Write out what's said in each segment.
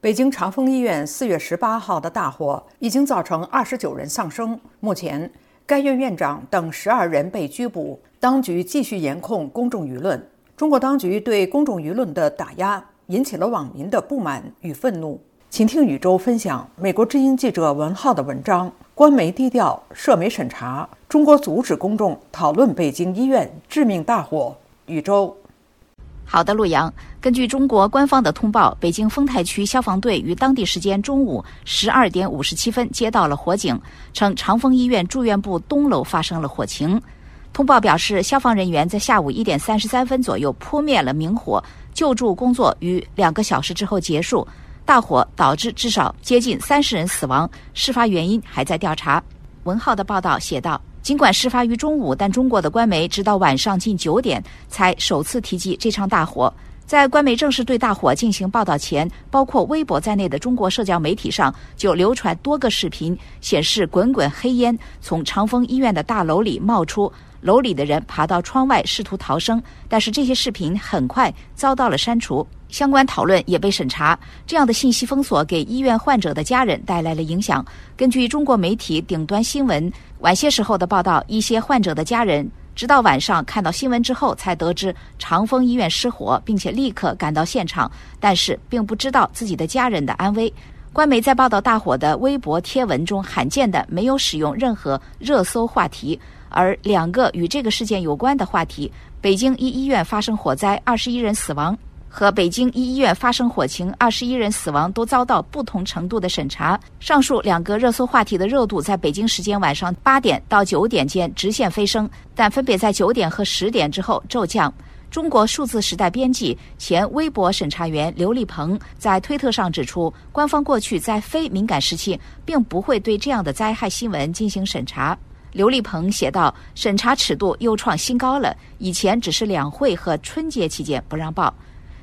北京长峰医院四月十八号的大火已经造成二十九人丧生，目前该院院长等十二人被拘捕。当局继续严控公众舆论。中国当局对公众舆论的打压引起了网民的不满与愤怒。请听宇宙分享美国之音记者文浩的文章：官媒低调，涉媒审查，中国阻止公众讨论北京医院致命大火。宇宙。好的，陆阳。根据中国官方的通报，北京丰台区消防队于当地时间中午十二点五十七分接到了火警，称长峰医院住院部东楼发生了火情。通报表示，消防人员在下午一点三十三分左右扑灭了明火，救助工作于两个小时之后结束。大火导致至少接近三十人死亡，事发原因还在调查。文浩的报道写道。尽管事发于中午，但中国的官媒直到晚上近九点才首次提及这场大火。在官媒正式对大火进行报道前，包括微博在内的中国社交媒体上就流传多个视频，显示滚滚黑烟从长峰医院的大楼里冒出，楼里的人爬到窗外试图逃生，但是这些视频很快遭到了删除。相关讨论也被审查。这样的信息封锁给医院患者的家人带来了影响。根据中国媒体顶端新闻晚些时候的报道，一些患者的家人直到晚上看到新闻之后才得知长丰医院失火，并且立刻赶到现场，但是并不知道自己的家人的安危。官媒在报道大火的微博贴文中罕见的没有使用任何热搜话题，而两个与这个事件有关的话题：北京一医院发生火灾，二十一人死亡。和北京一医院发生火情，二十一人死亡都遭到不同程度的审查。上述两个热搜话题的热度在北京时间晚上八点到九点间直线飞升，但分别在九点和十点之后骤降。中国数字时代编辑、前微博审查员刘立鹏在推特上指出，官方过去在非敏感时期并不会对这样的灾害新闻进行审查。刘立鹏写道：“审查尺度又创新高了，以前只是两会和春节期间不让报。”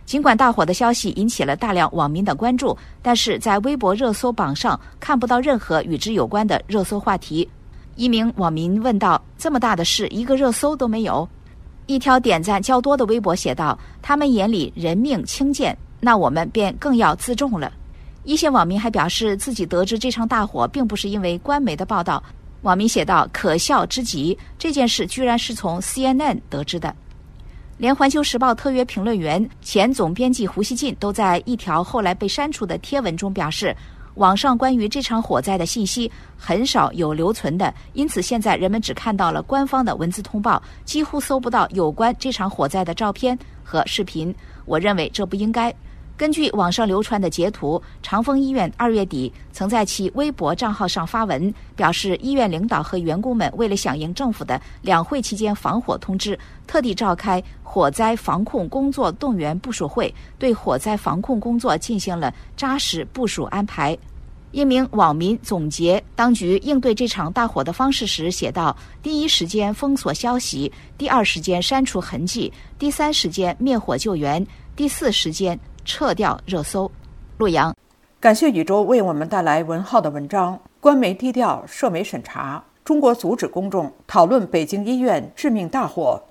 尽管大火的消息引起了大量网民的关注，但是在微博热搜榜上看不到任何与之有关的热搜话题。一名网民问道：“这么大的事，一个热搜都没有？”一条点赞较多的微博写道：“他们眼里人命轻贱，那我们便更要自重了。”一些网民还表示自己得知这场大火并不是因为官媒的报道。网民写道：“可笑之极，这件事居然是从 CNN 得知的。”连《环球时报》特约评论员、前总编辑胡锡进都在一条后来被删除的贴文中表示，网上关于这场火灾的信息很少有留存的，因此现在人们只看到了官方的文字通报，几乎搜不到有关这场火灾的照片和视频。我认为这不应该。根据网上流传的截图，长丰医院二月底曾在其微博账号上发文，表示医院领导和员工们为了响应政府的两会期间防火通知，特地召开火灾防控工作动员部署会，对火灾防控工作进行了扎实部署安排。一名网民总结当局应对这场大火的方式时写道：“第一时间封锁消息，第二时间删除痕迹，第三时间灭火救援，第四时间。”撤掉热搜，陆阳，感谢宇宙为我们带来文浩的文章。官媒低调，社媒审查，中国阻止公众讨论北京医院致命大火。